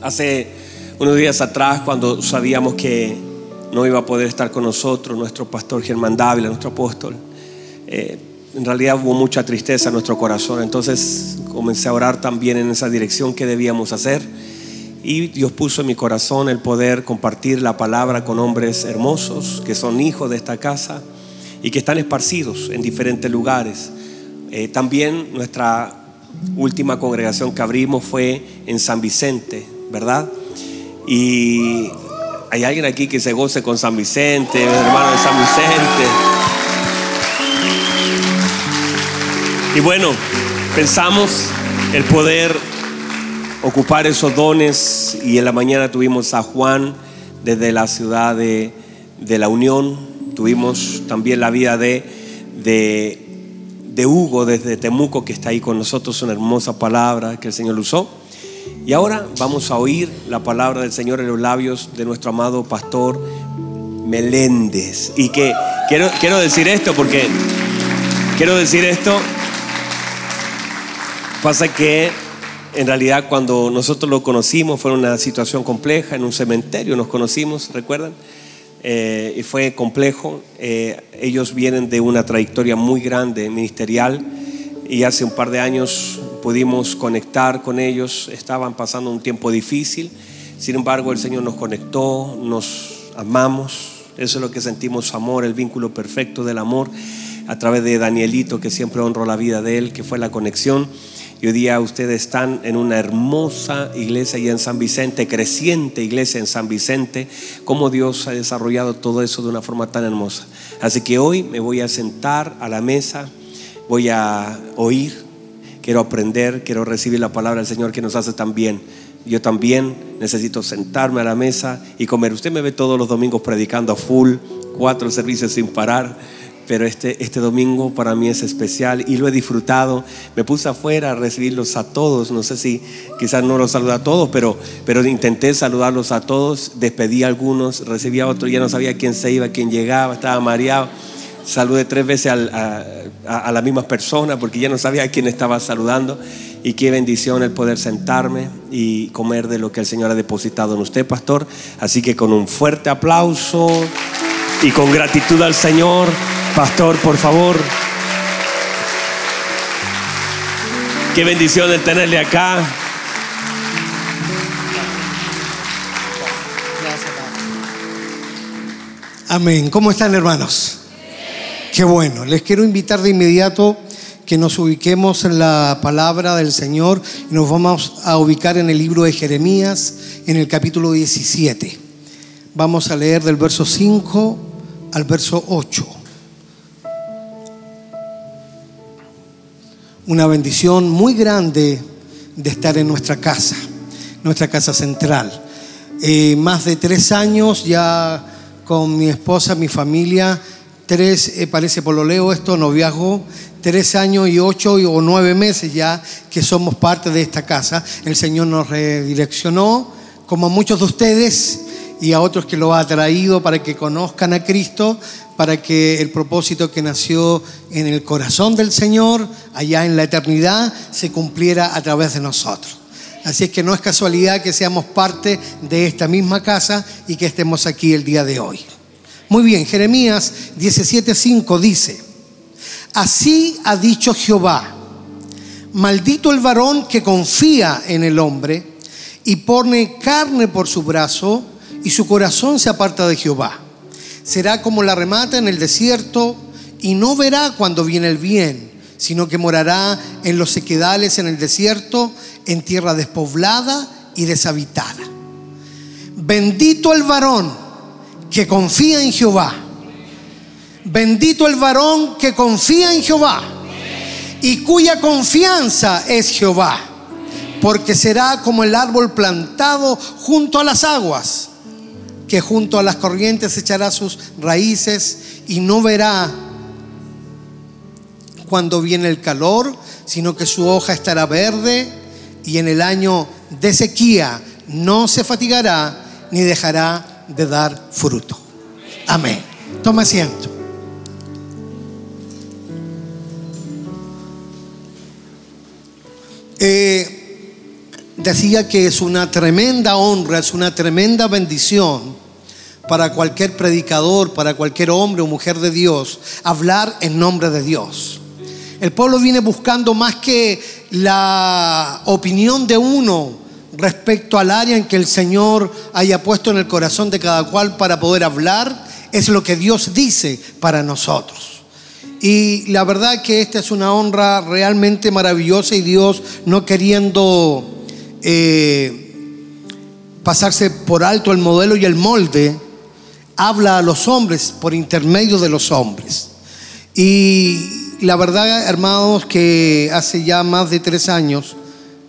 Hace unos días atrás, cuando sabíamos que no iba a poder estar con nosotros nuestro pastor Germán Dávila, nuestro apóstol, eh, en realidad hubo mucha tristeza en nuestro corazón. Entonces comencé a orar también en esa dirección que debíamos hacer. Y Dios puso en mi corazón el poder compartir la palabra con hombres hermosos que son hijos de esta casa y que están esparcidos en diferentes lugares. Eh, también nuestra última congregación que abrimos fue en San Vicente, ¿verdad? Y hay alguien aquí que se goce con San Vicente, hermano de San Vicente. Y bueno, pensamos el poder ocupar esos dones y en la mañana tuvimos a Juan desde la ciudad de, La Unión, tuvimos también la vida de, de, de, Hugo desde Temuco que está ahí con nosotros, una hermosa palabra que el Señor usó. Y ahora vamos a oír la palabra del Señor en los labios de nuestro amado pastor Meléndez. Y que quiero, quiero decir esto porque quiero decir esto. Pasa que en realidad cuando nosotros lo conocimos fue una situación compleja, en un cementerio nos conocimos, ¿recuerdan? Eh, y fue complejo. Eh, ellos vienen de una trayectoria muy grande ministerial y hace un par de años pudimos conectar con ellos. Estaban pasando un tiempo difícil, sin embargo el Señor nos conectó, nos amamos. Eso es lo que sentimos, amor, el vínculo perfecto del amor a través de Danielito, que siempre honro la vida de él, que fue la conexión. Y hoy día ustedes están en una hermosa iglesia y en San Vicente, creciente iglesia en San Vicente, como Dios ha desarrollado todo eso de una forma tan hermosa. Así que hoy me voy a sentar a la mesa, voy a oír, quiero aprender, quiero recibir la palabra del Señor que nos hace tan bien. Yo también necesito sentarme a la mesa y comer. Usted me ve todos los domingos predicando a full, cuatro servicios sin parar pero este, este domingo para mí es especial y lo he disfrutado. Me puse afuera a recibirlos a todos, no sé si quizás no los saludé a todos, pero, pero intenté saludarlos a todos, despedí a algunos, recibí a otros, ya no sabía quién se iba, quién llegaba, estaba mareado. Saludé tres veces a, a, las mismas personas porque ya no sabía a quién estaba saludando. Y qué bendición el poder sentarme y comer de lo que el Señor ha depositado en usted, pastor. Así que con un fuerte aplauso y con gratitud al Señor. Pastor, por favor. Qué bendición el tenerle acá. Amén. ¿Cómo están hermanos? Qué bueno. Les quiero invitar de inmediato que nos ubiquemos en la palabra del Señor y nos vamos a ubicar en el libro de Jeremías, en el capítulo 17. Vamos a leer del verso 5 al verso 8. Una bendición muy grande de estar en nuestra casa, nuestra casa central. Eh, más de tres años ya con mi esposa, mi familia, tres, eh, parece por lo leo esto, noviazgo, tres años y ocho o nueve meses ya que somos parte de esta casa. El Señor nos redireccionó, como a muchos de ustedes, y a otros que lo ha traído para que conozcan a Cristo, para que el propósito que nació en el corazón del Señor, allá en la eternidad, se cumpliera a través de nosotros. Así es que no es casualidad que seamos parte de esta misma casa y que estemos aquí el día de hoy. Muy bien, Jeremías 17:5 dice, así ha dicho Jehová, maldito el varón que confía en el hombre y pone carne por su brazo, y su corazón se aparta de Jehová. Será como la remata en el desierto y no verá cuando viene el bien, sino que morará en los sequedales en el desierto, en tierra despoblada y deshabitada. Bendito el varón que confía en Jehová. Bendito el varón que confía en Jehová y cuya confianza es Jehová, porque será como el árbol plantado junto a las aguas que junto a las corrientes echará sus raíces y no verá cuando viene el calor, sino que su hoja estará verde y en el año de sequía no se fatigará ni dejará de dar fruto. Amén. Toma asiento. Eh, decía que es una tremenda honra, es una tremenda bendición para cualquier predicador, para cualquier hombre o mujer de Dios, hablar en nombre de Dios. El pueblo viene buscando más que la opinión de uno respecto al área en que el Señor haya puesto en el corazón de cada cual para poder hablar, es lo que Dios dice para nosotros. Y la verdad que esta es una honra realmente maravillosa y Dios no queriendo eh, pasarse por alto el modelo y el molde, habla a los hombres por intermedio de los hombres. Y la verdad, hermanos, que hace ya más de tres años,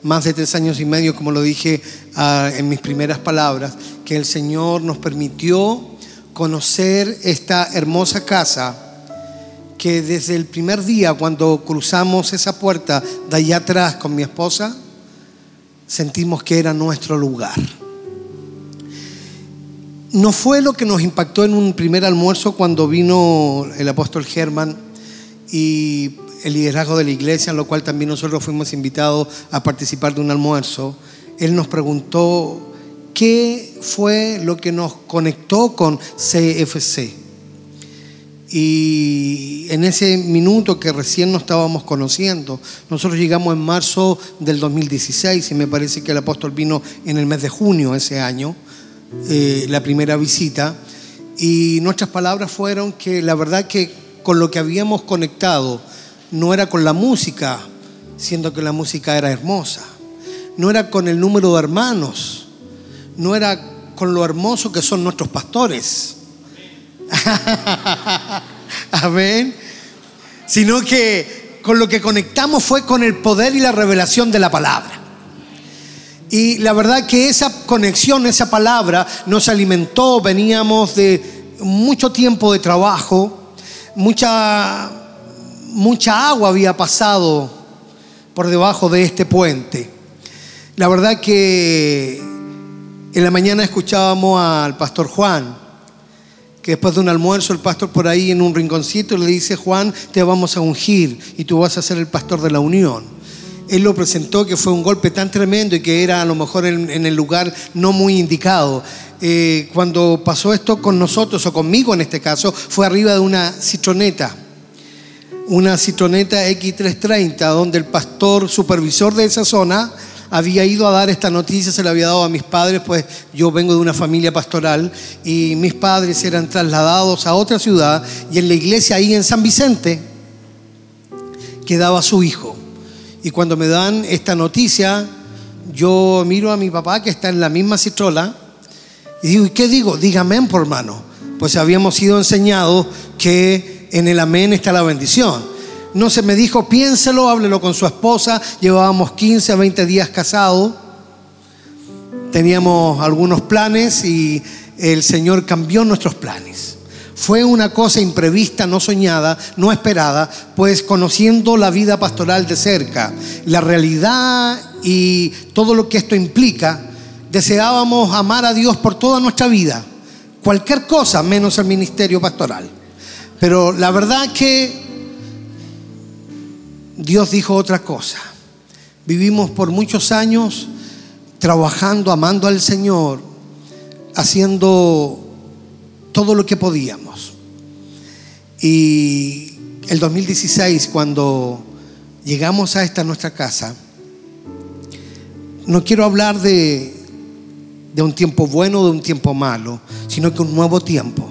más de tres años y medio, como lo dije ah, en mis primeras palabras, que el Señor nos permitió conocer esta hermosa casa que desde el primer día cuando cruzamos esa puerta de allá atrás con mi esposa, sentimos que era nuestro lugar. No fue lo que nos impactó en un primer almuerzo cuando vino el apóstol Germán y el liderazgo de la iglesia, en lo cual también nosotros fuimos invitados a participar de un almuerzo. Él nos preguntó qué fue lo que nos conectó con CFC. Y en ese minuto que recién nos estábamos conociendo, nosotros llegamos en marzo del 2016 y me parece que el apóstol vino en el mes de junio ese año, eh, la primera visita. Y nuestras palabras fueron que la verdad que con lo que habíamos conectado no era con la música, siendo que la música era hermosa, no era con el número de hermanos, no era con lo hermoso que son nuestros pastores Amén. Sino que con lo que conectamos fue con el poder y la revelación de la palabra. Y la verdad que esa conexión, esa palabra nos alimentó, veníamos de mucho tiempo de trabajo, mucha, mucha agua había pasado por debajo de este puente. La verdad que en la mañana escuchábamos al pastor Juan que después de un almuerzo el pastor por ahí en un rinconcito le dice, Juan, te vamos a ungir y tú vas a ser el pastor de la unión. Él lo presentó que fue un golpe tan tremendo y que era a lo mejor en, el lugar no muy indicado. Eh, cuando pasó esto con nosotros, o conmigo en este caso, fue arriba de una citroneta, una citroneta X330, donde el pastor supervisor de esa zona había ido a dar esta noticia, se la había dado a mis padres, pues yo vengo de una familia pastoral y mis padres eran trasladados a otra ciudad y en la iglesia ahí en San Vicente quedaba su hijo. Y cuando me dan esta noticia, yo miro a mi papá que está en la misma citrola y digo, ¿y qué digo? Dígame, por hermano. Pues habíamos sido enseñados que en el amén está la bendición. No se me dijo, piénselo, háblelo con su esposa. Llevábamos 15 a 20 días casados. Teníamos algunos planes y el Señor cambió nuestros planes. Fue una cosa imprevista, no soñada, no esperada, pues conociendo la vida pastoral de cerca, la realidad y todo lo que esto implica, deseábamos amar a Dios por toda nuestra vida. Cualquier cosa menos el ministerio pastoral. Pero la verdad que Dios dijo otra cosa. Vivimos por muchos años trabajando, amando al Señor, haciendo todo lo que podíamos. Y el 2016, cuando llegamos a esta nuestra casa, no quiero hablar de, de un tiempo bueno o de un tiempo malo, sino que un nuevo tiempo.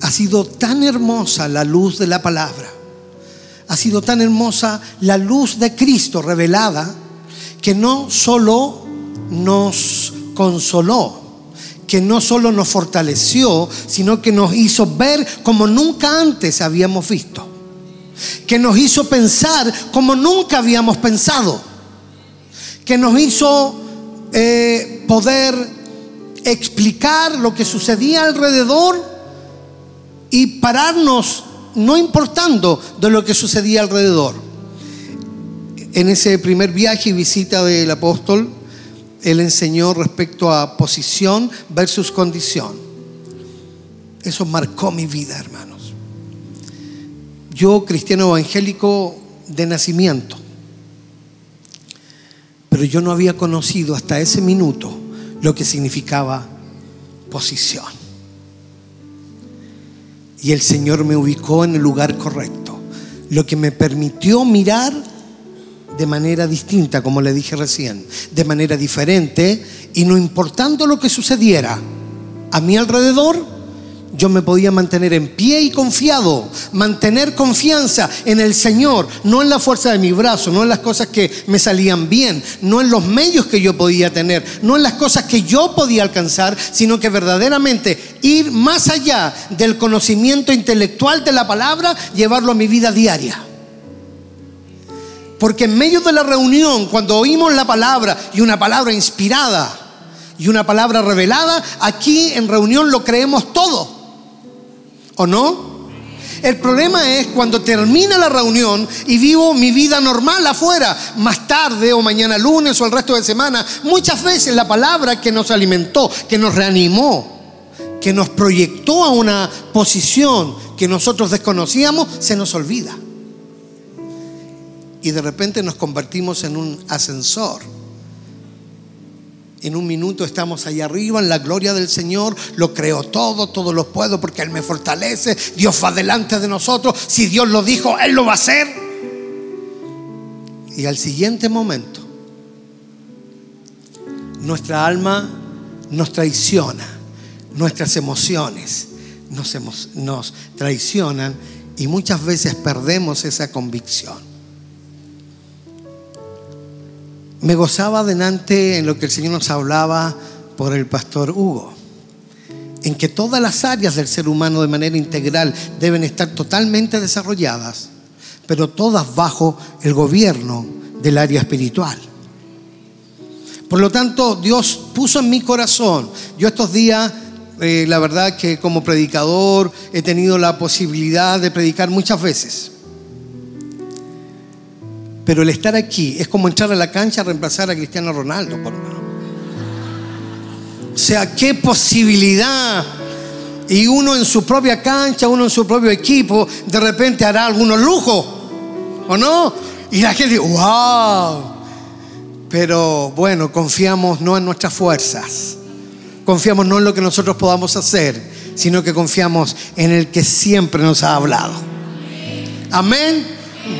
Ha sido tan hermosa la luz de la palabra. Ha sido tan hermosa la luz de Cristo revelada que no solo nos consoló, que no solo nos fortaleció, sino que nos hizo ver como nunca antes habíamos visto, que nos hizo pensar como nunca habíamos pensado, que nos hizo eh, poder explicar lo que sucedía alrededor y pararnos no importando de lo que sucedía alrededor. En ese primer viaje y visita del apóstol, él enseñó respecto a posición versus condición. Eso marcó mi vida, hermanos. Yo, cristiano evangélico de nacimiento, Pero yo no había conocido hasta ese minuto lo que significaba posición. Y el Señor me ubicó en el lugar correcto, lo que me permitió mirar de manera distinta, como le dije recién, de manera diferente, y no importando lo que sucediera a mi alrededor, yo me podía mantener en pie y confiado, mantener confianza en el Señor, no en la fuerza de mi brazo, no en las cosas que me salían bien, no en los medios que yo podía tener, no en las cosas que yo podía alcanzar, sino que verdaderamente ir más allá del conocimiento intelectual de la palabra, llevarlo a mi vida diaria. Porque en medio de la reunión, cuando oímos la palabra y una palabra inspirada y una palabra revelada, aquí en reunión lo creemos todo. ¿O no? El problema es cuando termina la reunión y vivo mi vida normal afuera, más tarde o mañana lunes o el resto de semana. Muchas veces la palabra que nos alimentó, que nos reanimó, que nos proyectó a una posición que nosotros desconocíamos, se nos olvida. Y de repente nos convertimos en un ascensor en un minuto estamos allá arriba en la gloria del Señor. Lo creo todo, todo lo puedo porque Él me fortalece. Dios va delante de nosotros. Si Dios lo dijo, Él lo va a hacer. Y al siguiente momento, nuestra alma nos traiciona, nuestras emociones nos, nos traicionan y muchas veces perdemos esa convicción. Me gozaba adelante en lo que el Señor nos hablaba por el pastor Hugo, en que todas las áreas del ser humano de manera integral deben estar totalmente desarrolladas, pero todas bajo el gobierno del área espiritual. Por lo tanto, Dios puso en mi corazón, yo estos días, eh, la verdad que como predicador he tenido la posibilidad de predicar muchas veces. Pero el estar aquí es como entrar a la cancha a reemplazar a Cristiano Ronaldo. O sea, qué posibilidad. Y uno en su propia cancha, uno en su propio equipo, de repente hará algunos lujos. ¿O no? Y la gente, wow. Pero bueno, confiamos no en nuestras fuerzas. Confiamos no en lo que nosotros podamos hacer, sino que confiamos en el que siempre nos ha hablado. Amén.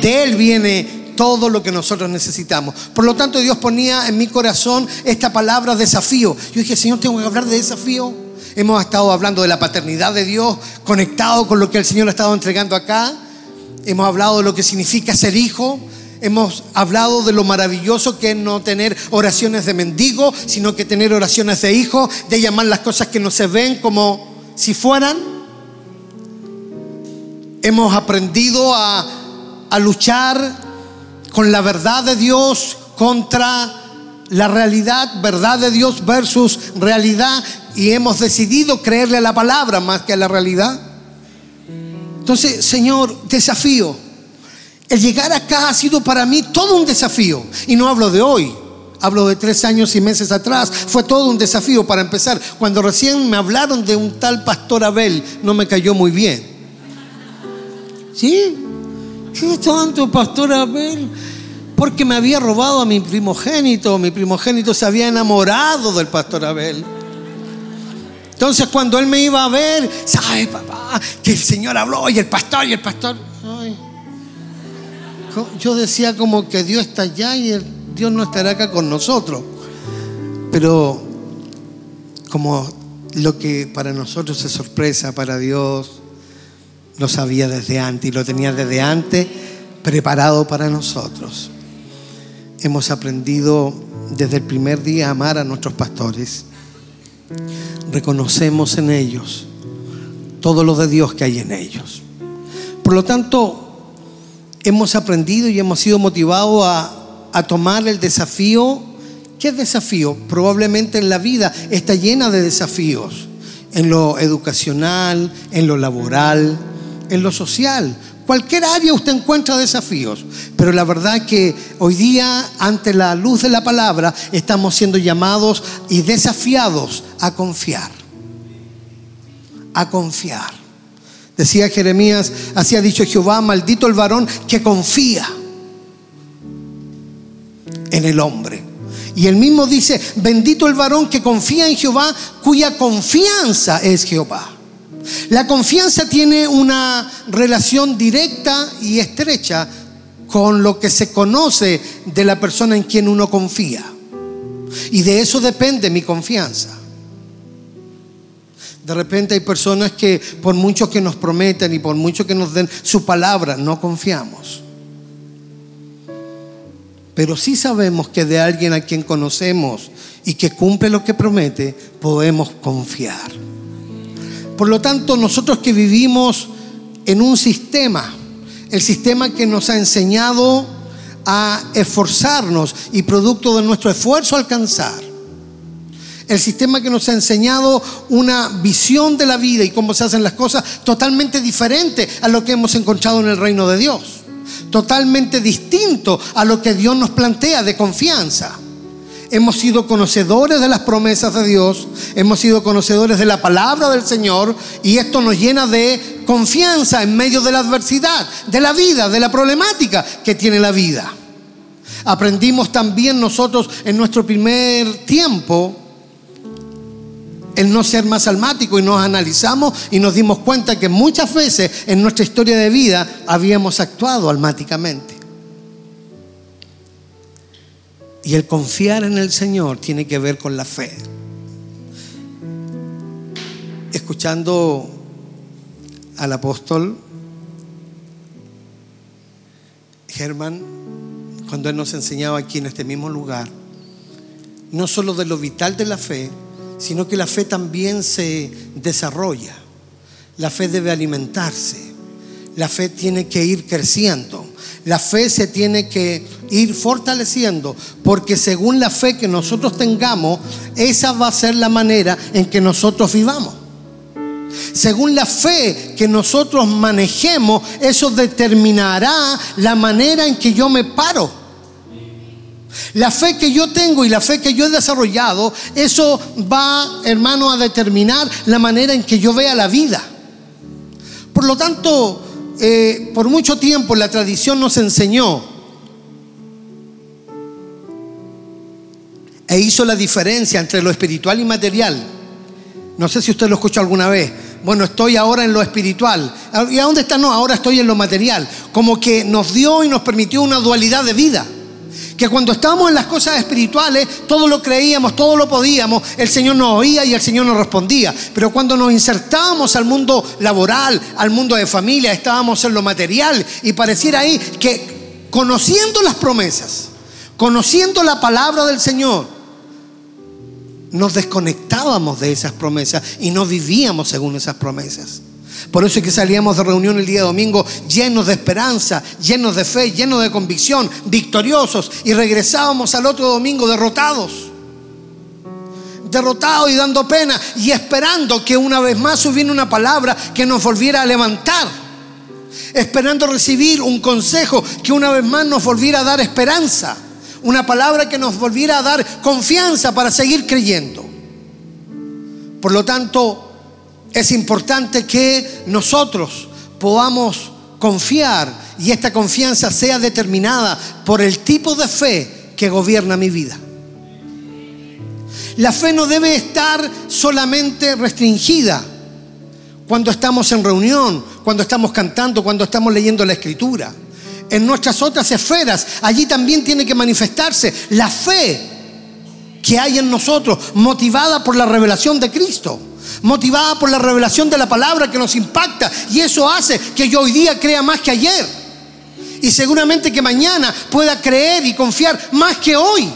De Él viene todo lo que nosotros necesitamos. Por lo tanto, Dios ponía en mi corazón esta palabra desafío. Yo dije, Señor, tengo que hablar de desafío. Hemos estado hablando de la paternidad de Dios, conectado con lo que el Señor ha estado entregando acá. Hemos hablado de lo que significa ser hijo. Hemos hablado de lo maravilloso que es no tener oraciones de mendigo, sino que tener oraciones de hijo, de llamar las cosas que no se ven como si fueran. Hemos aprendido a, a luchar con la verdad de Dios contra la realidad, verdad de Dios versus realidad, y hemos decidido creerle a la palabra más que a la realidad. Entonces, Señor, desafío. El llegar acá ha sido para mí todo un desafío. Y no hablo de hoy, hablo de tres años y meses atrás. Fue todo un desafío para empezar. Cuando recién me hablaron de un tal pastor Abel, no me cayó muy bien. ¿Sí? ¿Qué tanto, pastor Abel? Porque me había robado a mi primogénito. Mi primogénito se había enamorado del pastor Abel. Entonces cuando él me iba a ver, ¿sabe papá? Que el Señor habló y el pastor y el pastor. Yo decía como que Dios está allá y Dios no estará acá con nosotros. Pero como lo que para nosotros es sorpresa, para Dios lo sabía desde antes y lo tenía desde antes preparado para nosotros. Hemos aprendido desde el primer día a amar a nuestros pastores. Reconocemos en ellos todo lo de Dios que hay en ellos. Por lo tanto, hemos aprendido y hemos sido motivados a, a tomar el desafío. ¿Qué desafío? Probablemente en la vida está llena de desafíos. En lo educacional, en lo laboral, en lo social. Cualquier área usted encuentra desafíos, pero la verdad que hoy día, ante la luz de la palabra, estamos siendo llamados y desafiados a confiar. A confiar. Decía Jeremías, así ha dicho Jehová, maldito el varón que confía en el hombre. Y él mismo dice, bendito el varón que confía en Jehová, cuya confianza es Jehová. La confianza tiene una relación directa y estrecha con lo que se conoce de la persona en quien uno confía. Y de eso depende mi confianza. De repente hay personas que por mucho que nos prometen y por mucho que nos den su palabra, no confiamos. Pero sí sabemos que de alguien a quien conocemos y que cumple lo que promete, podemos confiar. Por lo tanto, nosotros que vivimos en un sistema, el sistema que nos ha enseñado a esforzarnos y producto de nuestro esfuerzo alcanzar, el sistema que nos ha enseñado una visión de la vida y cómo se hacen las cosas totalmente diferente a lo que hemos encontrado en el reino de Dios. Totalmente distinto a lo que Dios nos plantea de confianza. Hemos sido conocedores de las promesas de Dios, hemos sido conocedores de la palabra del Señor y esto nos llena de confianza en medio de la adversidad, de la vida, de la problemática que tiene la vida. Aprendimos también nosotros en nuestro primer tiempo el no ser más almático y nos analizamos y nos dimos cuenta que muchas veces en nuestra historia de vida habíamos actuado almáticamente. Y el confiar en el Señor tiene que ver con la fe. Escuchando al apóstol Germán, cuando él nos enseñaba aquí en este mismo lugar, no solo de lo vital de la fe, sino que la fe también se desarrolla. La fe debe alimentarse. La fe tiene que ir creciendo. La fe se tiene que ir fortaleciendo, porque según la fe que nosotros tengamos, esa va a ser la manera en que nosotros vivamos. Según la fe que nosotros manejemos, eso determinará la manera en que yo me paro. La fe que yo tengo y la fe que yo he desarrollado, eso va, hermano, a determinar la manera en que yo vea la vida. Por lo tanto, eh, por mucho tiempo la tradición nos enseñó e hizo la diferencia entre lo espiritual y material. No sé si usted lo escuchó alguna vez. Bueno, estoy ahora en lo espiritual. ¿Y a dónde está? No, ahora estoy en lo material. Como que nos dio y nos permitió una dualidad de vida que cuando estábamos en las cosas espirituales, todo lo creíamos, todo lo podíamos, el Señor nos oía y el Señor nos respondía. Pero cuando nos insertábamos al mundo laboral, al mundo de familia, estábamos en lo material y pareciera ahí que conociendo las promesas, conociendo la palabra del Señor, nos desconectábamos de esas promesas y no vivíamos según esas promesas. Por eso es que salíamos de reunión el día domingo llenos de esperanza, llenos de fe, llenos de convicción, victoriosos y regresábamos al otro domingo derrotados. Derrotados y dando pena y esperando que una vez más hubiera una palabra que nos volviera a levantar. Esperando recibir un consejo que una vez más nos volviera a dar esperanza. Una palabra que nos volviera a dar confianza para seguir creyendo. Por lo tanto, es importante que nosotros podamos confiar y esta confianza sea determinada por el tipo de fe que gobierna mi vida. La fe no debe estar solamente restringida cuando estamos en reunión, cuando estamos cantando, cuando estamos leyendo la escritura. En nuestras otras esferas, allí también tiene que manifestarse la fe que hay en nosotros, motivada por la revelación de Cristo motivada por la revelación de la palabra que nos impacta. Y eso hace que yo hoy día crea más que ayer. Y seguramente que mañana pueda creer y confiar más que hoy.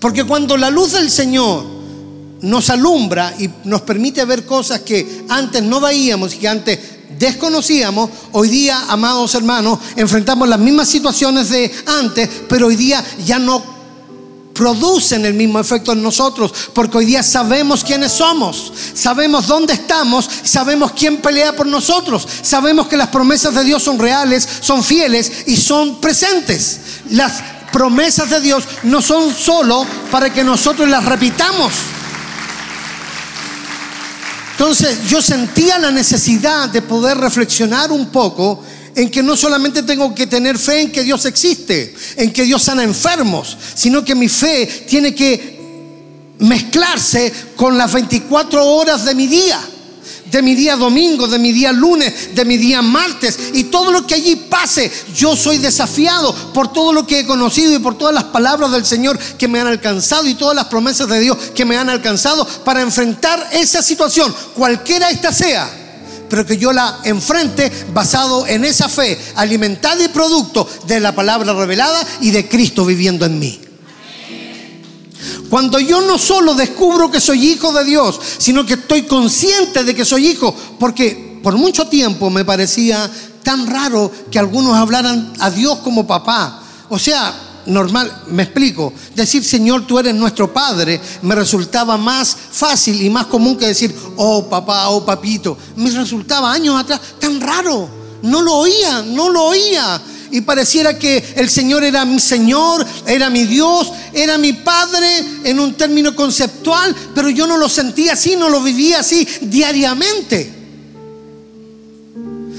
Porque cuando la luz del Señor nos alumbra y nos permite ver cosas que antes no veíamos y que antes desconocíamos, hoy día, amados hermanos, enfrentamos las mismas situaciones de antes, pero hoy día ya no producen el mismo efecto en nosotros, porque hoy día sabemos quiénes somos, sabemos dónde estamos, sabemos quién pelea por nosotros, sabemos que las promesas de Dios son reales, son fieles y son presentes. Las promesas de Dios no son solo para que nosotros las repitamos. Entonces yo sentía la necesidad de poder reflexionar un poco en que no solamente tengo que tener fe en que Dios existe, en que Dios sana enfermos, sino que mi fe tiene que mezclarse con las 24 horas de mi día de mi día domingo, de mi día lunes, de mi día martes y todo lo que allí pase, yo soy desafiado por todo lo que he conocido y por todas las palabras del Señor que me han alcanzado y todas las promesas de Dios que me han alcanzado para enfrentar esa situación, cualquiera esta sea pero que yo la enfrente basado en esa fe, alimentada y producto de la palabra revelada y de Cristo viviendo en mí. Cuando yo no solo descubro que soy hijo de Dios, sino que estoy consciente de que soy hijo, porque por mucho tiempo me parecía tan raro que algunos hablaran a Dios como papá. O sea, normal, me explico, decir Señor, tú eres nuestro Padre, me resultaba más fácil y más común que decir, oh papá, oh papito. Me resultaba años atrás tan raro. No lo oía, no lo oía. Y pareciera que el Señor era mi Señor, era mi Dios, era mi Padre en un término conceptual, pero yo no lo sentía así, no lo vivía así diariamente.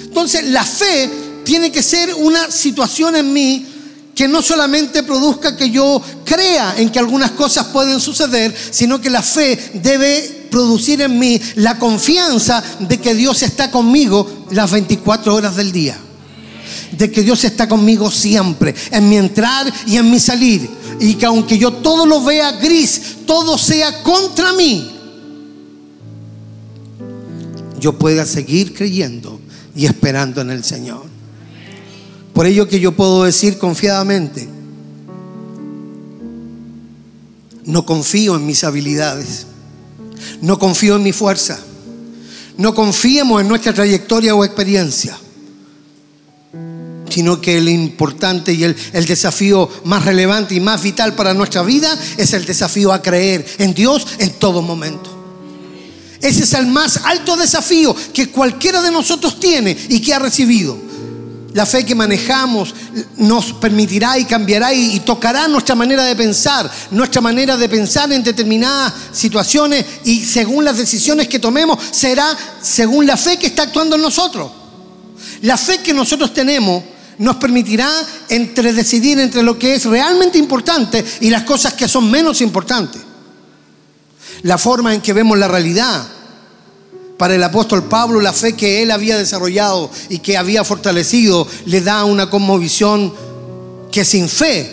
Entonces la fe tiene que ser una situación en mí que no solamente produzca que yo crea en que algunas cosas pueden suceder, sino que la fe debe producir en mí la confianza de que Dios está conmigo las 24 horas del día. De que Dios está conmigo siempre, en mi entrar y en mi salir. Y que aunque yo todo lo vea gris, todo sea contra mí, yo pueda seguir creyendo y esperando en el Señor. Por ello que yo puedo decir confiadamente, no confío en mis habilidades, no confío en mi fuerza, no confiemos en nuestra trayectoria o experiencia, sino que el importante y el, el, desafío más relevante y más vital para nuestra vida es el desafío a creer en Dios en todo momento. Ese es el más alto desafío que cualquiera de nosotros tiene y que ha recibido. La fe que manejamos nos permitirá y cambiará y, tocará nuestra manera de pensar, nuestra manera de pensar en determinadas situaciones y según las decisiones que tomemos será según la fe que está actuando en nosotros. La fe que nosotros tenemos nos permitirá entre decidir entre lo que es realmente importante y las cosas que son menos importantes. La forma en que vemos la realidad, para el apóstol Pablo, la fe que él había desarrollado y que había fortalecido le da una conmovisión que sin fe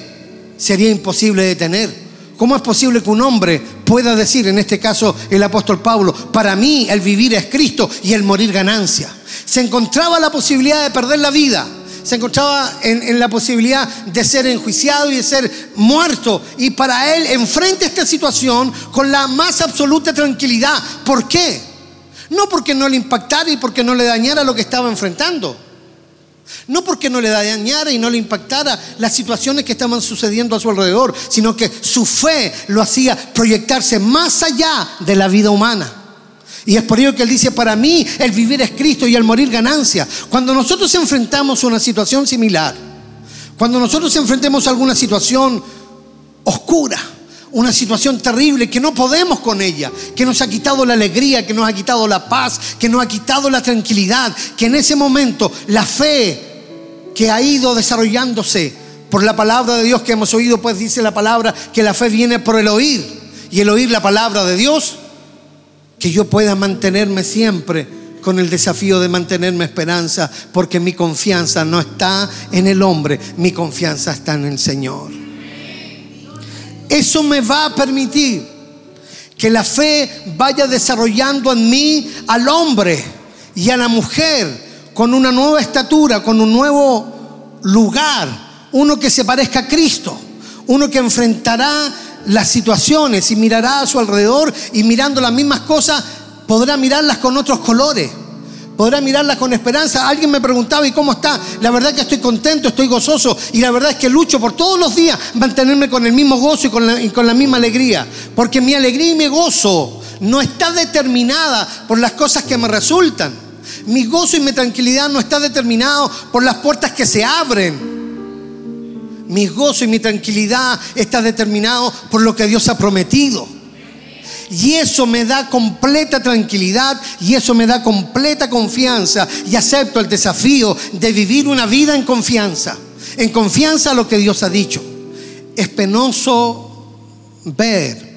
sería imposible de tener. ¿Cómo es posible que un hombre pueda decir, en este caso el apóstol Pablo, para mí el vivir es Cristo y el morir ganancia? Se encontraba la posibilidad de perder la vida, se encontraba en, en, la posibilidad de ser enjuiciado y de ser muerto. Y para él enfrenta esta situación con la más absoluta tranquilidad. ¿Por qué? No porque no le impactara y porque no le dañara lo que estaba enfrentando. No porque no le dañara y no le impactara las situaciones que estaban sucediendo a su alrededor, sino que su fe lo hacía proyectarse más allá de la vida humana. Y es por ello que él dice, para mí el vivir es Cristo y el morir ganancia. Cuando nosotros enfrentamos una situación similar, cuando nosotros enfrentemos alguna situación oscura, una situación terrible que no podemos con ella, que nos ha quitado la alegría, que nos ha quitado la paz, que nos ha quitado la tranquilidad, que en ese momento la fe que ha ido desarrollándose por la palabra de Dios que hemos oído, pues dice la palabra que la fe viene por el oír y el oír la palabra de Dios, que yo pueda mantenerme siempre con el desafío de mantenerme esperanza, porque mi confianza no está en el hombre, mi confianza está en el Señor. Eso me va a permitir que la fe vaya desarrollando en mí al hombre y a la mujer con una nueva estatura, con un nuevo lugar, uno que se parezca a Cristo, uno que enfrentará las situaciones y mirará a su alrededor y mirando las mismas cosas podrá mirarlas con otros colores podrá mirarla con esperanza. Alguien me preguntaba, ¿y cómo está? La verdad es que estoy contento, estoy gozoso y la verdad es que lucho por todos los días mantenerme con el mismo gozo y con la, y con la misma alegría. Porque mi alegría y mi gozo no está determinada por las cosas que me resultan. Mi gozo y mi tranquilidad no está determinado por las puertas que se abren. Mi gozo y mi tranquilidad está determinado por lo que Dios ha prometido. Y eso me da completa tranquilidad y eso me da completa confianza. Y acepto el desafío de vivir una vida en confianza. En confianza a lo que Dios ha dicho. Es penoso ver.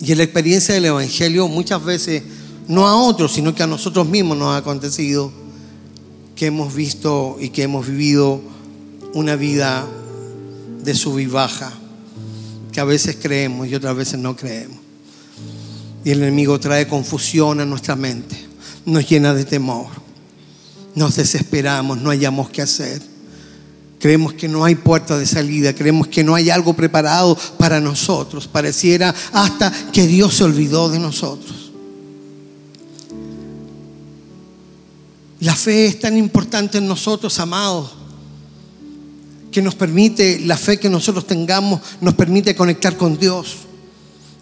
Y en la experiencia del Evangelio muchas veces, no a otros, sino que a nosotros mismos nos ha acontecido que hemos visto y que hemos vivido una vida de sub y baja que a veces creemos y otras veces no creemos. Y el enemigo trae confusión a nuestra mente, nos llena de temor, nos desesperamos, no hayamos qué hacer. Creemos que no hay puerta de salida, creemos que no hay algo preparado para nosotros. Pareciera hasta que Dios se olvidó de nosotros. La fe es tan importante en nosotros, amados que nos permite, la fe que nosotros tengamos, nos permite conectar con Dios.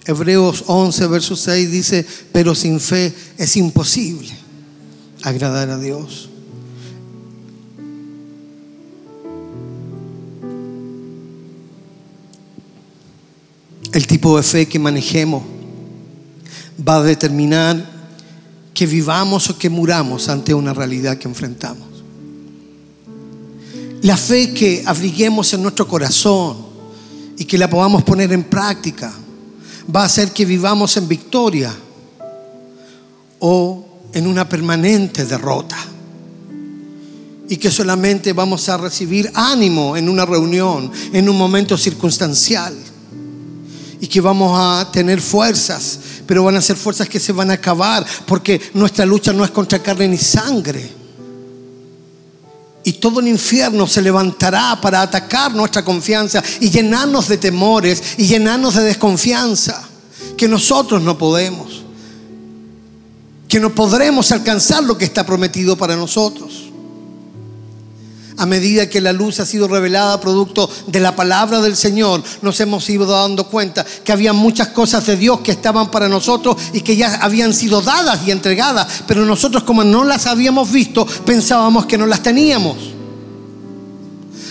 Hebreos 11, verso 6 dice, pero sin fe es imposible agradar a Dios. El tipo de fe que manejemos va a determinar que vivamos o que muramos ante una realidad que enfrentamos. La fe que abriguemos en nuestro corazón y que la podamos poner en práctica va a hacer que vivamos en victoria o en una permanente derrota. Y que solamente vamos a recibir ánimo en una reunión, en un momento circunstancial. Y que vamos a tener fuerzas, pero van a ser fuerzas que se van a acabar porque nuestra lucha no es contra carne ni sangre y todo el infierno se levantará para atacar nuestra confianza y llenarnos de temores y llenarnos de desconfianza que nosotros no podemos, que no podremos alcanzar lo que está prometido para nosotros. A medida que la luz ha sido revelada producto de la palabra del Señor, nos hemos ido dando cuenta que había muchas cosas de Dios que estaban para nosotros y que ya habían sido dadas y entregadas, pero nosotros como no las habíamos visto, pensábamos que no las teníamos.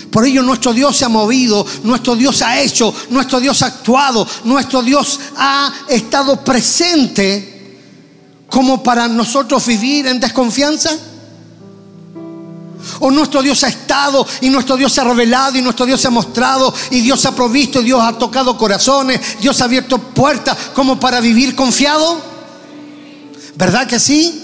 Por ello nuestro Dios se ha movido, nuestro Dios ha hecho, nuestro Dios ha actuado, nuestro Dios ha estado presente como para nosotros vivir en desconfianza. O nuestro Dios ha estado y nuestro Dios se ha revelado y nuestro Dios se ha mostrado y Dios ha provisto y Dios ha tocado corazones, Dios ha abierto puertas como para vivir confiado. ¿Verdad que sí?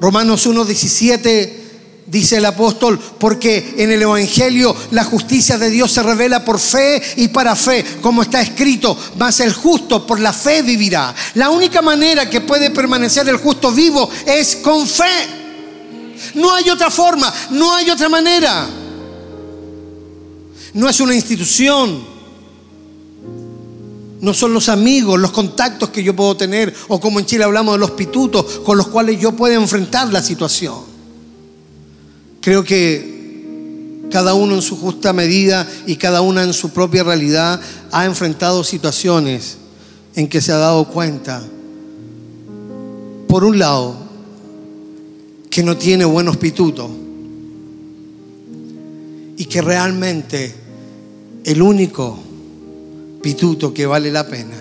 Romanos 1.17 dice el apóstol, porque en el Evangelio la justicia de Dios se revela por fe y para fe, como está escrito, mas el justo por la fe vivirá. La única manera que puede permanecer el justo vivo es con fe. No hay otra forma, no hay otra manera. No es una institución. No son los amigos, los contactos que yo puedo tener, o como en Chile hablamos de los pitutos, con los cuales yo puedo enfrentar la situación. Creo que cada uno en su justa medida y cada una en su propia realidad ha enfrentado situaciones en que se ha dado cuenta, por un lado, que no tiene buenos pitutos y que realmente el único pituto que vale la pena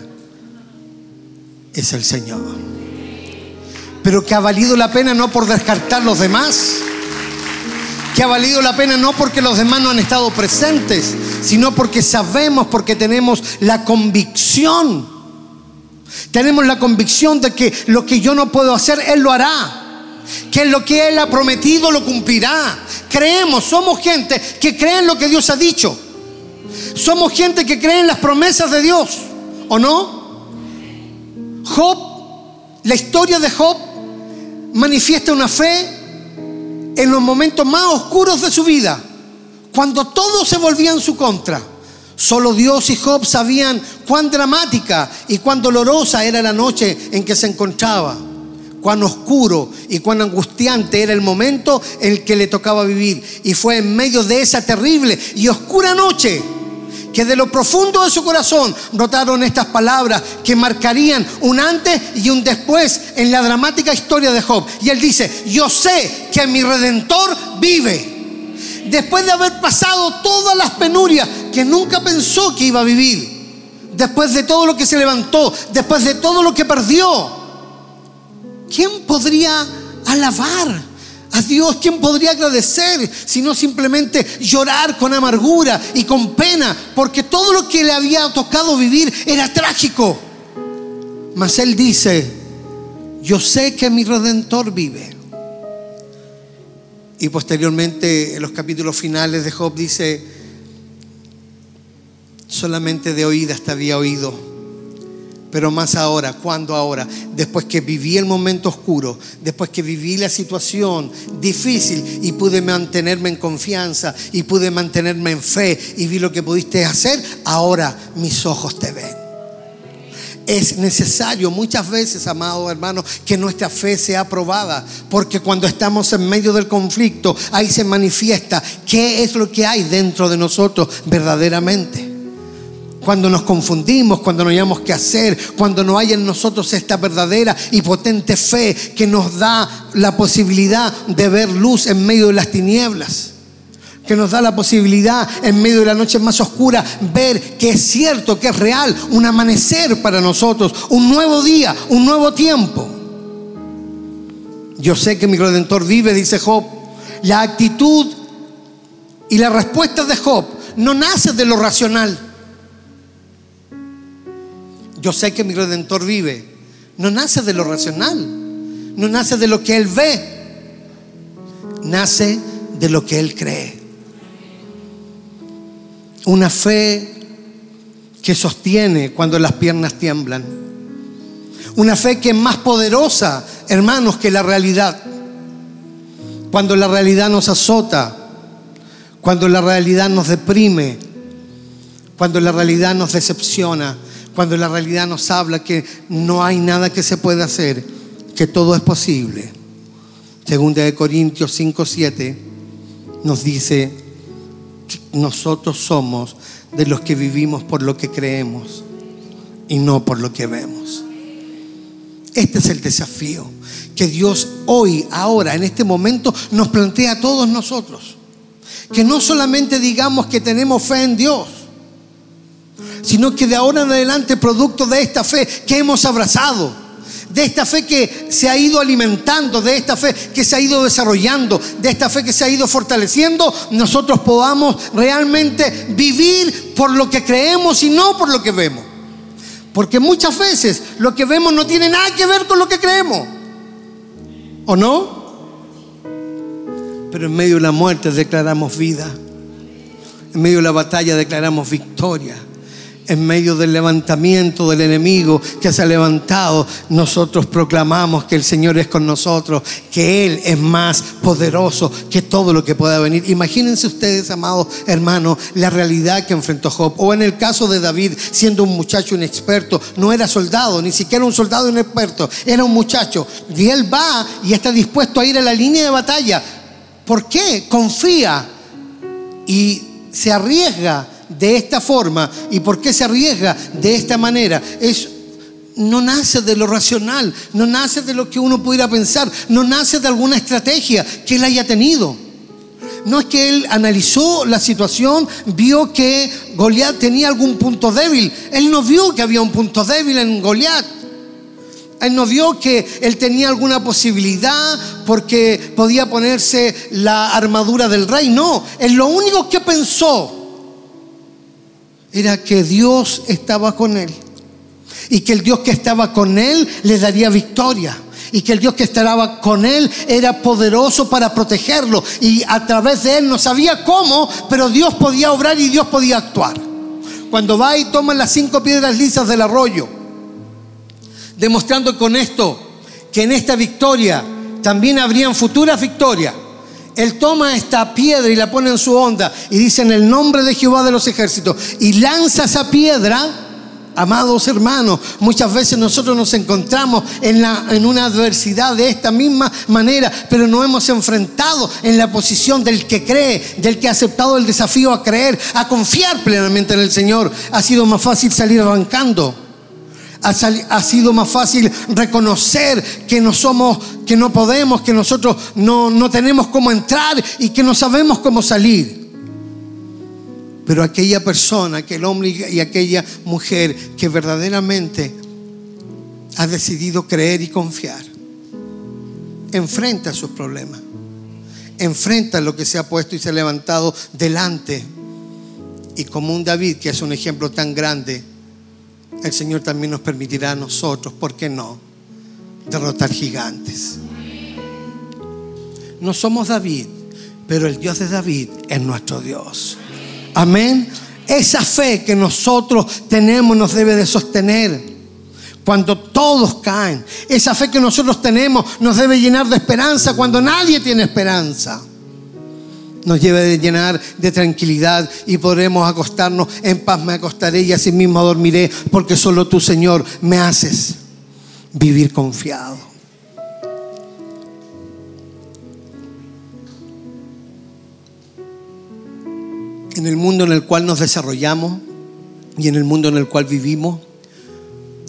es el Señor. Pero que ha valido la pena no por descartar los demás, que ha valido la pena no porque los demás no han estado presentes, sino porque sabemos, porque tenemos la convicción. Tenemos la convicción de que lo que yo no puedo hacer, Él lo hará que lo que Él ha prometido lo cumplirá. Creemos, somos gente que cree en lo que Dios ha dicho. Somos gente que cree en las promesas de Dios, ¿o no? Job, la historia de Job manifiesta una fe en los momentos más oscuros de su vida, cuando todo se volvía en su contra. Solo Dios y Job sabían cuán dramática y cuán dolorosa era la noche en que se encontraba cuán oscuro y cuán angustiante era el momento en el que le tocaba vivir. Y fue en medio de esa terrible y oscura noche que de lo profundo de su corazón notaron estas palabras que marcarían un antes y un después en la dramática historia de Job. Y él dice, yo sé que mi redentor vive. Después de haber pasado todas las penurias que nunca pensó que iba a vivir, después de todo lo que se levantó, después de todo lo que perdió, ¿quién podría alabar a Dios? ¿Quién podría agradecer sino simplemente llorar con amargura y con pena? Porque todo lo que le había tocado vivir era trágico. Mas él dice, yo sé que mi redentor vive. Y posteriormente en los capítulos finales de Job dice, solamente de oídas te había oído. Pero más ahora, ¿cuándo ahora? Después que viví el momento oscuro, después que viví la situación difícil y pude mantenerme en confianza y pude mantenerme en fe y vi lo que pudiste hacer, ahora mis ojos te ven. Es necesario muchas veces, amados hermanos, que nuestra fe sea probada, porque cuando estamos en medio del conflicto, ahí se manifiesta qué es lo que hay dentro de nosotros verdaderamente. Cuando nos confundimos, cuando no hayamos qué hacer, cuando no hay en nosotros esta verdadera y potente fe que nos da la posibilidad de ver luz en medio de las tinieblas que nos da la posibilidad en medio de la noche más oscura ver que es cierto, que es real, un amanecer para nosotros, un nuevo día, un nuevo tiempo. Yo sé que mi redentor vive, dice Job. La actitud y la respuesta de Job no nace de lo racional. Yo sé que mi redentor vive. No nace de lo racional. No nace de lo que él ve. Nace de lo que él cree. Una fe que sostiene cuando las piernas tiemblan. Una fe que es más poderosa, hermanos, que la realidad. Cuando la realidad nos azota, cuando la realidad nos deprime, cuando la realidad nos decepciona, cuando la realidad nos habla que no hay nada que se pueda hacer, que todo es posible. Segunda de Corintios 5, 7 nos dice, nosotros somos de los que vivimos por lo que creemos y no por lo que vemos. Este es el desafío que Dios hoy, ahora, en este momento, nos plantea a todos nosotros. Que no solamente digamos que tenemos fe en Dios, sino que de ahora en adelante, producto de esta fe que hemos abrazado, de esta fe que se ha ido alimentando, de esta fe que se ha ido desarrollando, de esta fe que se ha ido fortaleciendo, nosotros podamos realmente vivir por lo que creemos y no por lo que vemos. Porque muchas veces lo que vemos no tiene nada que ver con lo que creemos. ¿O no? Pero en medio de la muerte declaramos vida. En medio de la batalla declaramos victoria en medio del levantamiento del enemigo que se ha levantado, nosotros proclamamos que el Señor es con nosotros, que Él es más poderoso que todo lo que pueda venir. Imagínense ustedes, amados hermanos, la realidad que enfrentó Job. O en el caso de David, siendo un muchacho inexperto, no era soldado, ni siquiera un soldado inexperto, era un muchacho. Y él va y está dispuesto a ir a la línea de batalla. ¿Por qué? Confía y se arriesga de esta forma y por qué se arriesga de esta manera. Es, no nace de lo racional, no nace de lo que uno pudiera pensar, no nace de alguna estrategia que él haya tenido. No es que él analizó la situación, vio que Goliat tenía algún punto débil. Él no vio que había un punto débil en Goliat. Él no vio que él tenía alguna posibilidad porque podía ponerse la armadura del rey. No, él lo único que pensó era que Dios estaba con él. Y que el Dios que estaba con él le daría victoria. Y que el Dios que estaba con él era poderoso para protegerlo. Y a través de él no sabía cómo, pero Dios podía obrar y Dios podía actuar. Cuando va y toma las cinco piedras lisas del arroyo, demostrando con esto que en esta victoria también habrían futuras victorias él toma esta piedra y la pone en su onda y dice en el nombre de Jehová de los ejércitos y lanza esa piedra. Amados hermanos, muchas veces nosotros nos encontramos en, la, en una adversidad de esta misma manera, pero no hemos enfrentado en la posición del que cree, del que ha aceptado el desafío a creer, a confiar plenamente en el Señor. Ha sido más fácil salir arrancando ha, sido más fácil reconocer que no somos, que no podemos, que nosotros no, no tenemos cómo entrar y que no sabemos cómo salir. Pero aquella persona, aquel hombre y aquella mujer que verdaderamente ha decidido creer y confiar, enfrenta sus problemas, enfrenta lo que se ha puesto y se ha levantado delante. Y como un David, que es un ejemplo tan grande, el Señor también nos permitirá a nosotros, ¿por qué no?, derrotar gigantes. No somos David, pero el Dios de David es nuestro Dios. Amén. Esa fe que nosotros tenemos nos debe de sostener cuando todos caen. Esa fe que nosotros tenemos nos debe llenar de esperanza cuando nadie tiene esperanza. Nos debe de llenar de tranquilidad y podremos acostarnos en paz. Me acostaré y así mismo dormiré porque solo tú, Señor, me haces vivir confiado. en el mundo en el cual nos desarrollamos y en el mundo en el cual vivimos,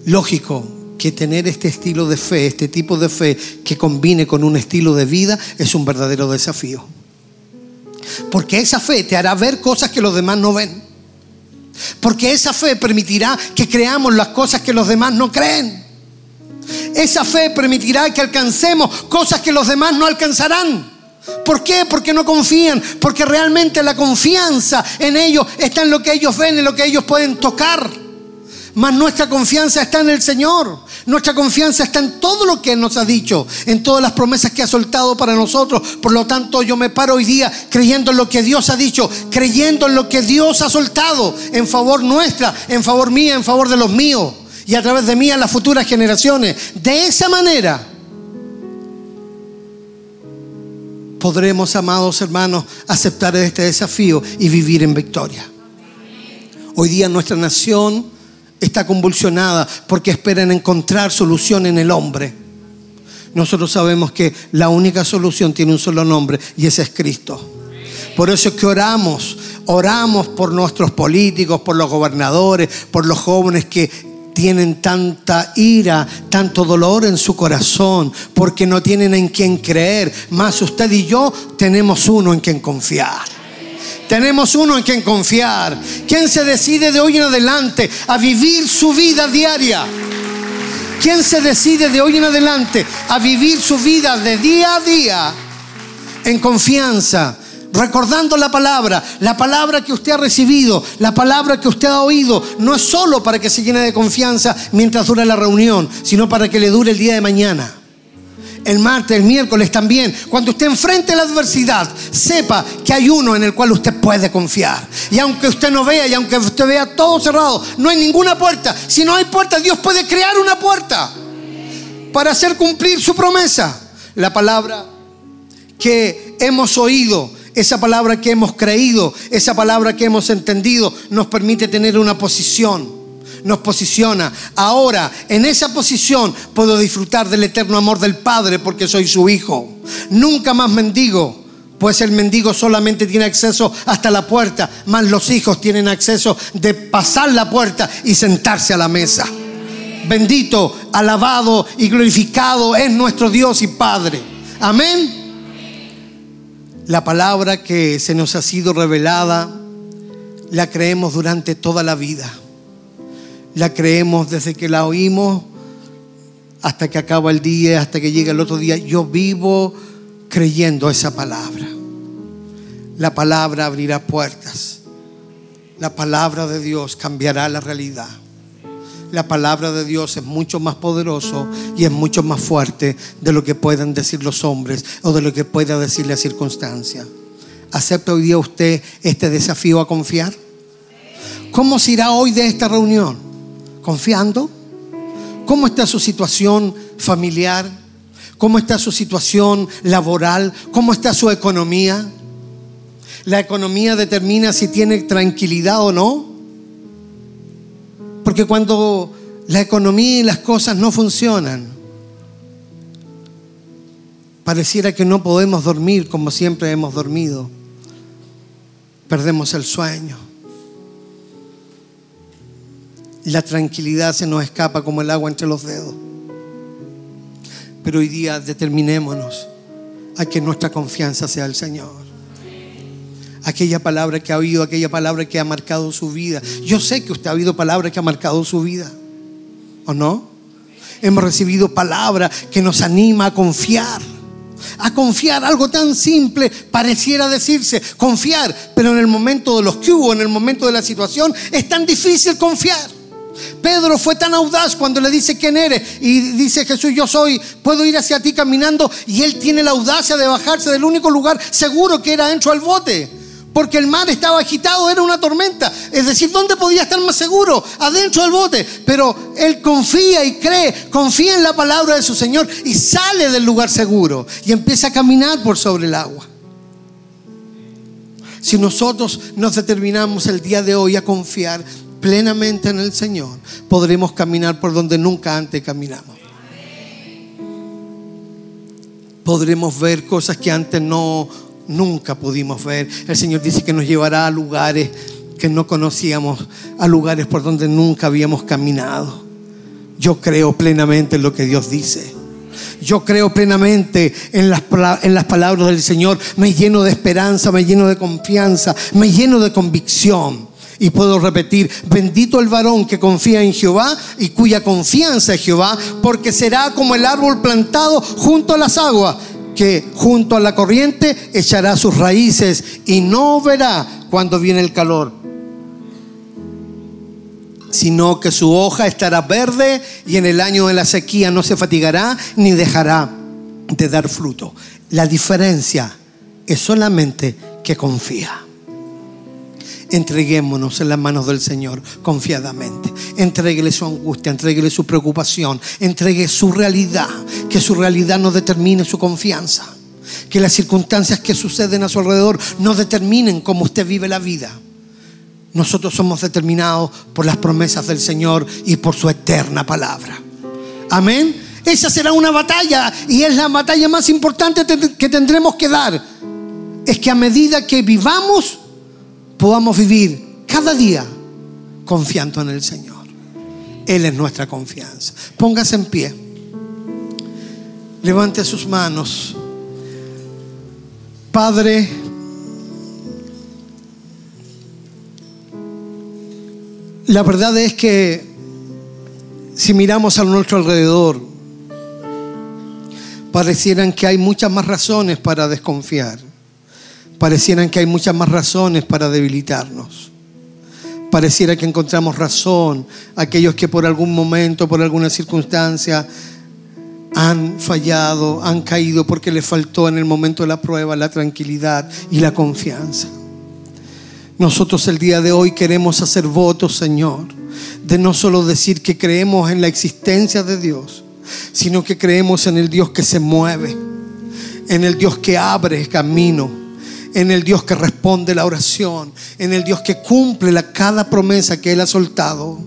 lógico que tener este estilo de fe, este tipo de fe que combine con un estilo de vida es un verdadero desafío. Porque esa fe te hará ver cosas que los demás no ven. Porque esa fe permitirá que creamos las cosas que los demás no creen. Esa fe permitirá que alcancemos cosas que los demás no alcanzarán. ¿Por qué? Porque no confían, porque realmente la confianza en ellos está en lo que ellos ven, en lo que ellos pueden tocar. Mas nuestra confianza está en el Señor. Nuestra confianza está en todo lo que Él nos ha dicho, en todas las promesas que ha soltado para nosotros. Por lo tanto, yo me paro hoy día creyendo en lo que Dios ha dicho, creyendo en lo que Dios ha soltado en favor nuestra, en favor mía, en favor de los míos y a través de mí a las futuras generaciones. De esa manera podremos, amados hermanos, aceptar este desafío y vivir en victoria. Hoy día nuestra nación está convulsionada porque esperan encontrar solución en el hombre. Nosotros sabemos que la única solución tiene un solo nombre y ese es Cristo. Por eso es que oramos, oramos por nuestros políticos, por los gobernadores, por los jóvenes que tienen tanta ira, tanto dolor en su corazón, porque no tienen en quien creer. Más usted y yo tenemos uno en quien confiar. Tenemos uno en quien confiar. ¿Quién se decide de hoy en adelante a vivir su vida diaria? ¿Quién se decide de hoy en adelante a vivir su vida de día a día en confianza? recordando la palabra, la palabra que usted ha recibido, la palabra que usted ha oído, no es solo para que se llene de confianza mientras dura la reunión, sino para que le dure el día de mañana. El martes, el miércoles también. Cuando usted enfrente la adversidad, sepa que hay uno en el cual usted puede confiar. Y aunque usted no vea, y aunque usted vea todo cerrado, no hay ninguna puerta. Si no hay puerta, Dios puede crear una puerta para hacer cumplir su promesa. La palabra que hemos oído esa palabra que hemos creído, esa palabra que hemos entendido, nos permite tener una posición nos posiciona. Ahora, en esa posición puedo disfrutar del eterno amor del Padre porque soy su hijo. Nunca más mendigo, pues el mendigo solamente tiene acceso hasta la puerta, más los hijos tienen acceso de pasar la puerta y sentarse a la mesa. Bendito, alabado y glorificado es nuestro Dios y Padre. Amén la palabra que se nos ha sido revelada, la creemos durante toda la vida. La creemos desde que la oímos hasta que acaba el día, hasta que llega el otro día. Yo vivo creyendo esa palabra. La palabra abrirá puertas. La palabra de Dios cambiará la realidad la palabra de Dios es mucho más poderoso y es mucho más fuerte de lo que puedan decir los hombres o de lo que pueda decir la circunstancia. ¿Acepta hoy día usted este desafío a confiar? ¿Cómo se irá hoy de esta reunión? ¿Confiando? ¿Cómo está su situación familiar? ¿Cómo está su situación laboral? ¿Cómo está su economía? La economía determina si tiene tranquilidad o no. Porque cuando la economía y las cosas no funcionan, pareciera que no podemos dormir como siempre hemos dormido. Perdemos el sueño. La tranquilidad se nos escapa como el agua entre los dedos. Pero hoy día determinémonos a que nuestra confianza sea el Señor. aquella palabra que ha oído, aquella palabra que ha marcado su vida. Yo sé que usted ha oído palabras que ha marcado su vida, ¿o no? Hemos recibido palabra que nos anima a confiar. A confiar, algo tan simple pareciera decirse, confiar, pero en el momento de los que hubo, en el momento de la situación, es tan difícil confiar. Pedro fue tan audaz cuando le dice quién eres y dice Jesús yo soy, puedo ir hacia ti caminando y él tiene la audacia de bajarse del único lugar seguro que era dentro del bote. Porque el mar estaba agitado, era una tormenta. Es decir, ¿dónde podía estar más seguro? Adentro del bote. Pero él confía y cree, confía en la palabra de su Señor y sale del lugar seguro y empieza a caminar por sobre el agua. Si nosotros nos determinamos el día de hoy a confiar, plenamente en el Señor, podremos caminar por donde nunca antes caminamos. Podremos ver cosas que antes no, nunca pudimos ver. El Señor dice que nos llevará a lugares que no conocíamos, a lugares por donde nunca habíamos caminado. Yo creo plenamente en lo que Dios dice. Yo creo plenamente en las, en las palabras del Señor. Me lleno de esperanza, me lleno de confianza, me lleno de convicción. Y puedo repetir, bendito el varón que confía en Jehová y cuya confianza es Jehová, porque será como el árbol plantado junto a las aguas, que junto a la corriente echará sus raíces y no verá cuando viene el calor, sino que su hoja estará verde y en el año de la sequía no se fatigará ni dejará de dar fruto. La diferencia es solamente que confía entreguémonos en las manos del Señor confiadamente. Entréguele su angustia, entréguele su preocupación, entregue su realidad, que su realidad no determine su confianza. Que las circunstancias que suceden a su alrededor no determinen cómo usted vive la vida. Nosotros somos determinados por las promesas del Señor y por su eterna palabra. Amén. Esa será una batalla y es la batalla más importante que tendremos que dar. Es que a medida que vivamos podamos vivir cada día confiando en el Señor. Él es nuestra confianza. Póngase en pie. Levante sus manos. Padre, la verdad es que si miramos a nuestro alrededor, parecieran que hay muchas más razones para desconfiar parecieran que hay muchas más razones para debilitarnos. Pareciera que encontramos razón aquellos que por algún momento, por alguna circunstancia, han fallado, han caído porque les faltó en el momento de la prueba la tranquilidad y la confianza. Nosotros el día de hoy queremos hacer votos, Señor, de no solo decir que creemos en la existencia de Dios, sino que creemos en el Dios que se mueve, en el Dios que abre camino en el Dios que responde la oración, en el Dios que cumple la, cada promesa que Él ha soltado.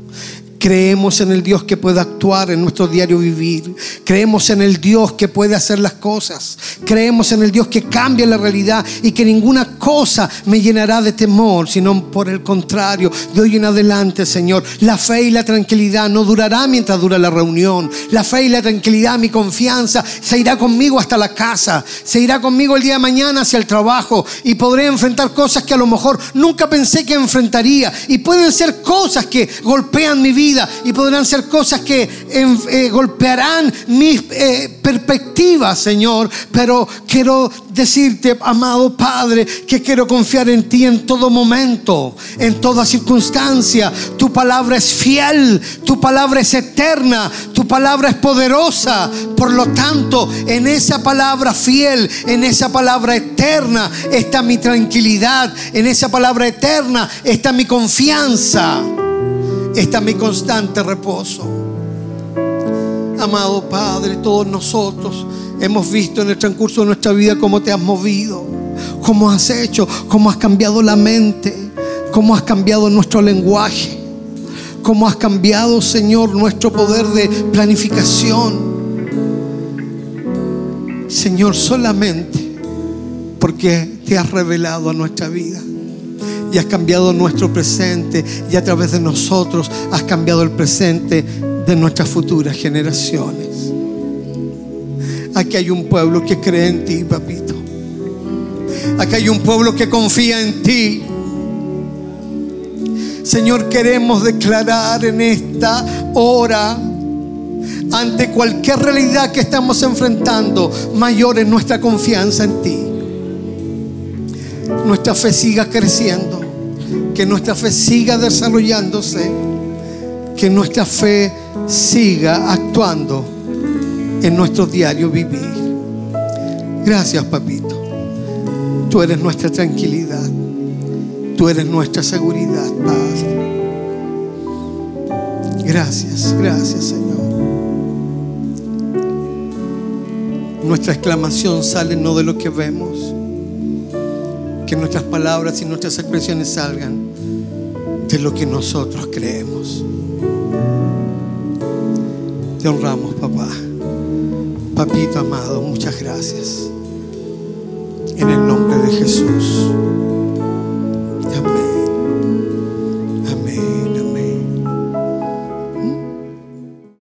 Creemos en el Dios que puede actuar en nuestro diario vivir. Creemos en el Dios que puede hacer las cosas. Creemos en el Dios que cambia la realidad y que ninguna cosa me llenará de temor, sino por el contrario, de hoy en adelante, Señor, la fe y la tranquilidad no durará mientras dura la reunión. La fe y la tranquilidad, mi confianza, se irá conmigo hasta la casa, se irá conmigo el día de mañana hacia el trabajo y podré enfrentar cosas que a lo mejor nunca pensé que enfrentaría. Y pueden ser cosas que golpean mi vida y podrán ser cosas que eh, golpearán mis eh, perspectivas, Señor. Pero quiero decirte, amado Padre, que quiero confiar en ti en todo momento, en toda circunstancia. Tu palabra es fiel, tu palabra es eterna, tu palabra es poderosa. Por lo tanto, en esa palabra fiel, en esa palabra eterna está mi tranquilidad, en esa palabra eterna está mi confianza está mi constante reposo. Amado Padre, todos nosotros hemos visto en el transcurso de nuestra vida cómo te has movido, cómo has hecho, cómo has cambiado la mente, cómo has cambiado nuestro lenguaje, cómo has cambiado, Señor, nuestro poder de planificación. Señor, solamente porque te has revelado a nuestra vida y has cambiado nuestro presente y a través de nosotros has cambiado el presente de nuestras futuras generaciones. Aquí hay un pueblo que cree en ti, papito. Acá hay un pueblo que confía en ti. Señor, queremos declarar en esta hora, ante cualquier realidad que estamos enfrentando, mayor es nuestra confianza en ti. Nuestra fe siga creciendo, que nuestra fe siga desarrollándose, que nuestra fe siga actuando en nuestro diario vivir. Gracias, papito. Tú eres nuestra tranquilidad. Tú eres nuestra seguridad, Padre. Gracias, gracias, Señor. Nuestra exclamación sale no de lo que vemos. Que nuestras palabras y nuestras expresiones salgan de lo que nosotros creemos. Te honramos, papá. Papito amado, muchas gracias. En el nombre de Jesús.